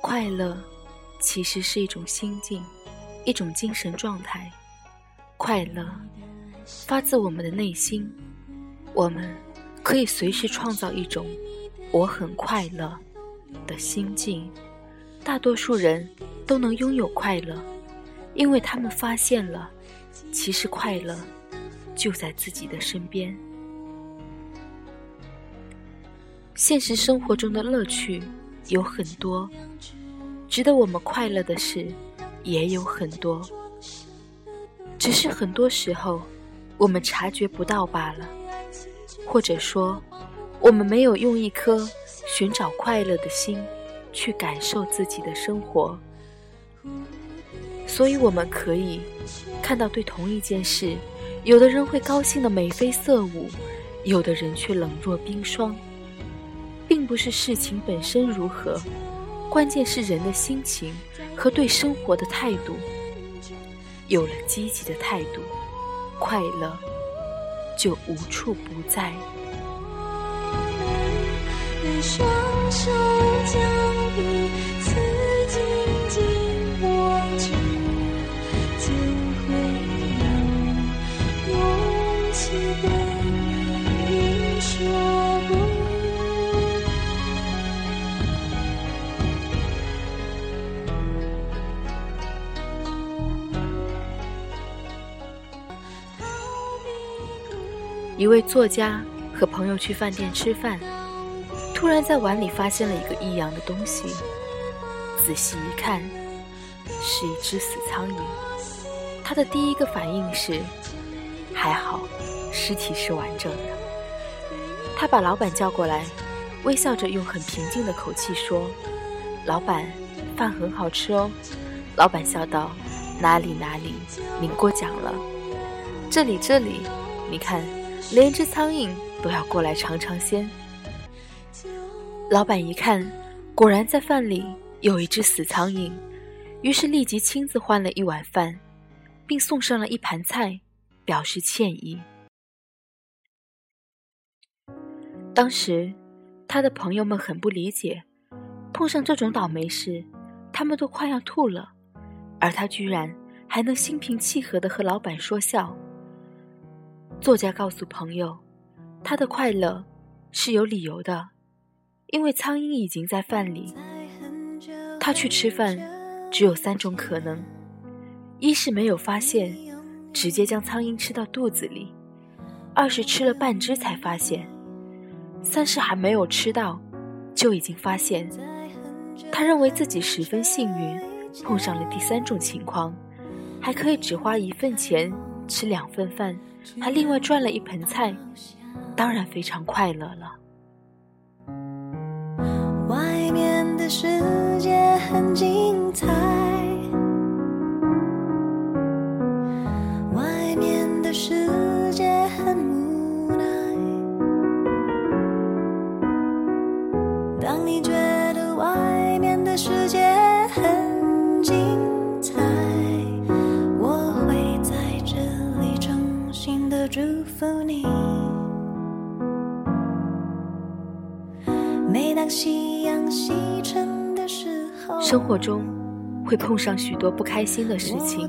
快乐其实是一种心境，一种精神状态。快乐发自我们的内心，我们可以随时创造一种“我很快乐”的心境。大多数人都能拥有快乐，因为他们发现了，其实快乐就在自己的身边。现实生活中的乐趣有很多。值得我们快乐的事也有很多，只是很多时候我们察觉不到罢了，或者说，我们没有用一颗寻找快乐的心去感受自己的生活。所以，我们可以看到，对同一件事，有的人会高兴的眉飞色舞，有的人却冷若冰霜，并不是事情本身如何。关键是人的心情和对生活的态度。有了积极的态度，快乐就无处不在。双手一位作家和朋友去饭店吃饭，突然在碗里发现了一个异样的东西。仔细一看，是一只死苍蝇。他的第一个反应是：还好，尸体是完整的。他把老板叫过来，微笑着用很平静的口气说：“老板，饭很好吃哦。”老板笑道：“哪里哪里，您过奖了。这里这里，你看。”连只苍蝇都要过来尝尝鲜。老板一看，果然在饭里有一只死苍蝇，于是立即亲自换了一碗饭，并送上了一盘菜，表示歉意。当时，他的朋友们很不理解，碰上这种倒霉事，他们都快要吐了，而他居然还能心平气和地和老板说笑。作家告诉朋友，他的快乐是有理由的，因为苍蝇已经在饭里。他去吃饭，只有三种可能：一是没有发现，直接将苍蝇吃到肚子里；二是吃了半只才发现；三是还没有吃到，就已经发现。他认为自己十分幸运，碰上了第三种情况，还可以只花一份钱吃两份饭。还另外赚了一盆菜，当然非常快乐了。外面的世界很精彩，祝福你。每当夕阳西沉的时候，生活中会碰上许多不开心的事情，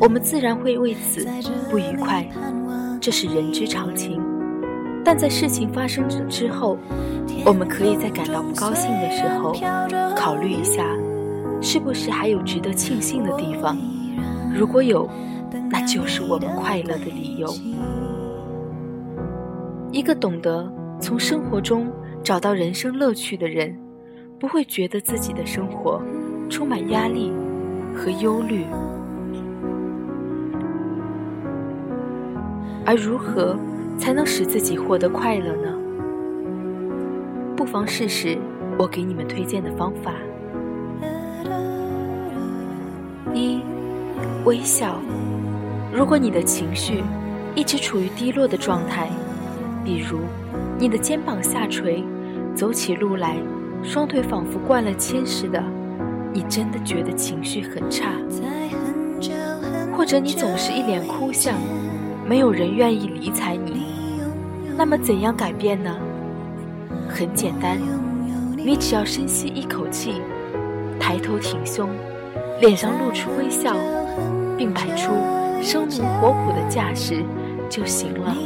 我们自然会为此不愉快，这是人之常情。但在事情发生之后，我们可以在感到不高兴的时候，考虑一下，是不是还有值得庆幸的地方？如果有。那就是我们快乐的理由。一个懂得从生活中找到人生乐趣的人，不会觉得自己的生活充满压力和忧虑。而如何才能使自己获得快乐呢？不妨试试我给你们推荐的方法：一、微笑。如果你的情绪一直处于低落的状态，比如你的肩膀下垂，走起路来双腿仿佛灌了铅似的，你真的觉得情绪很差，或者你总是一脸哭相，没有人愿意理睬你，那么怎样改变呢？很简单，你只要深吸一口气，抬头挺胸，脸上露出微笑，并摆出生龙活虎的架势就行了。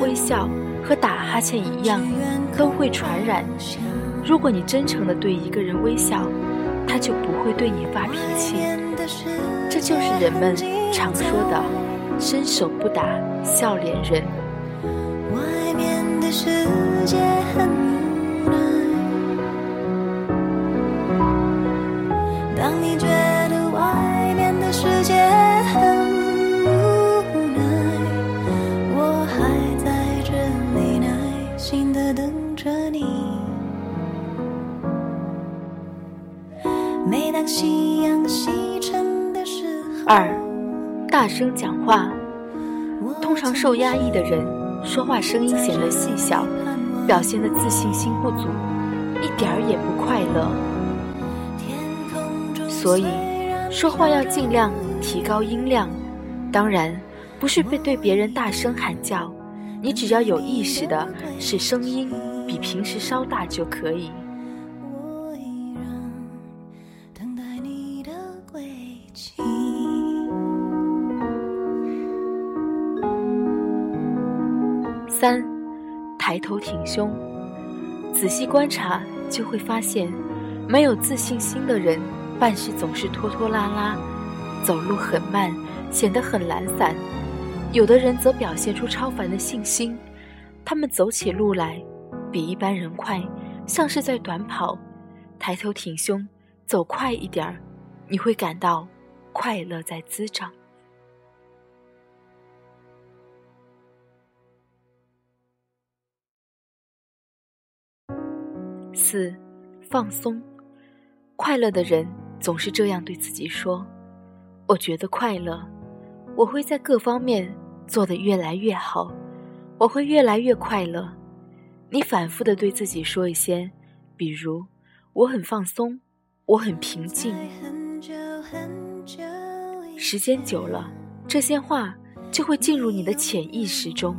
微笑和打哈欠一样，都会传染。如果你真诚的对一个人微笑，他就不会对你发脾气。这就是人们常说的“伸手不打笑脸人”。外面的世界很每当夕阳西沉的时候，二，大声讲话。通常受压抑的人。说话声音显得细小，表现的自信心不足，一点儿也不快乐。所以，说话要尽量提高音量。当然，不是被对别人大声喊叫，你只要有意识的使声音比平时稍大就可以。三，抬头挺胸，仔细观察就会发现，没有自信心的人办事总是拖拖拉拉，走路很慢，显得很懒散；有的人则表现出超凡的信心，他们走起路来比一般人快，像是在短跑。抬头挺胸，走快一点儿，你会感到快乐在滋长。四，放松。快乐的人总是这样对自己说：“我觉得快乐，我会在各方面做得越来越好，我会越来越快乐。”你反复的对自己说一些，比如“我很放松，我很平静”。时间久了，这些话就会进入你的潜意识中。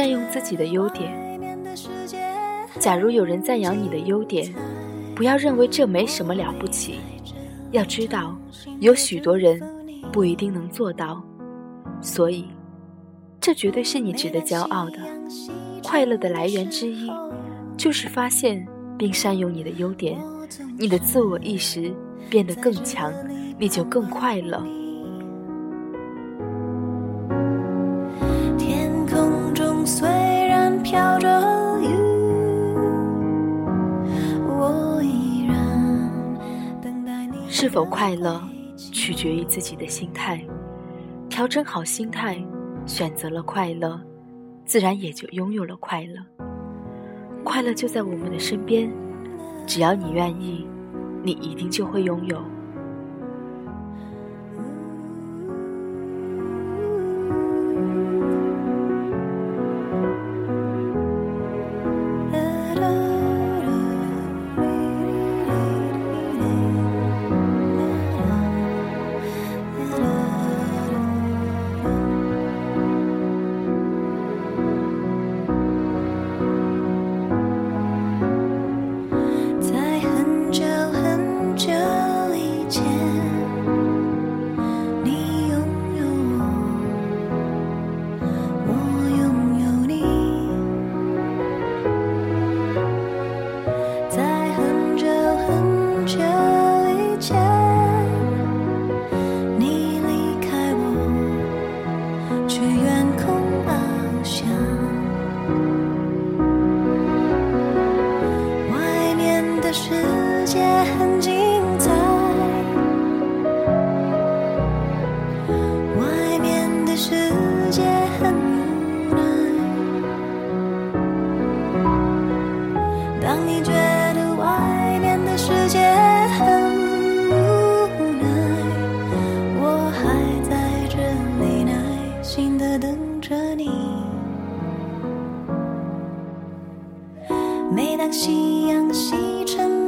善用自己的优点。假如有人赞扬你的优点，不要认为这没什么了不起。要知道，有许多人不一定能做到，所以，这绝对是你值得骄傲的。快乐的来源之一，就是发现并善用你的优点。你的自我意识变得更强，你就更快乐。是否快乐，取决于自己的心态。调整好心态，选择了快乐，自然也就拥有了快乐。快乐就在我们的身边，只要你愿意，你一定就会拥有。每当夕阳西沉。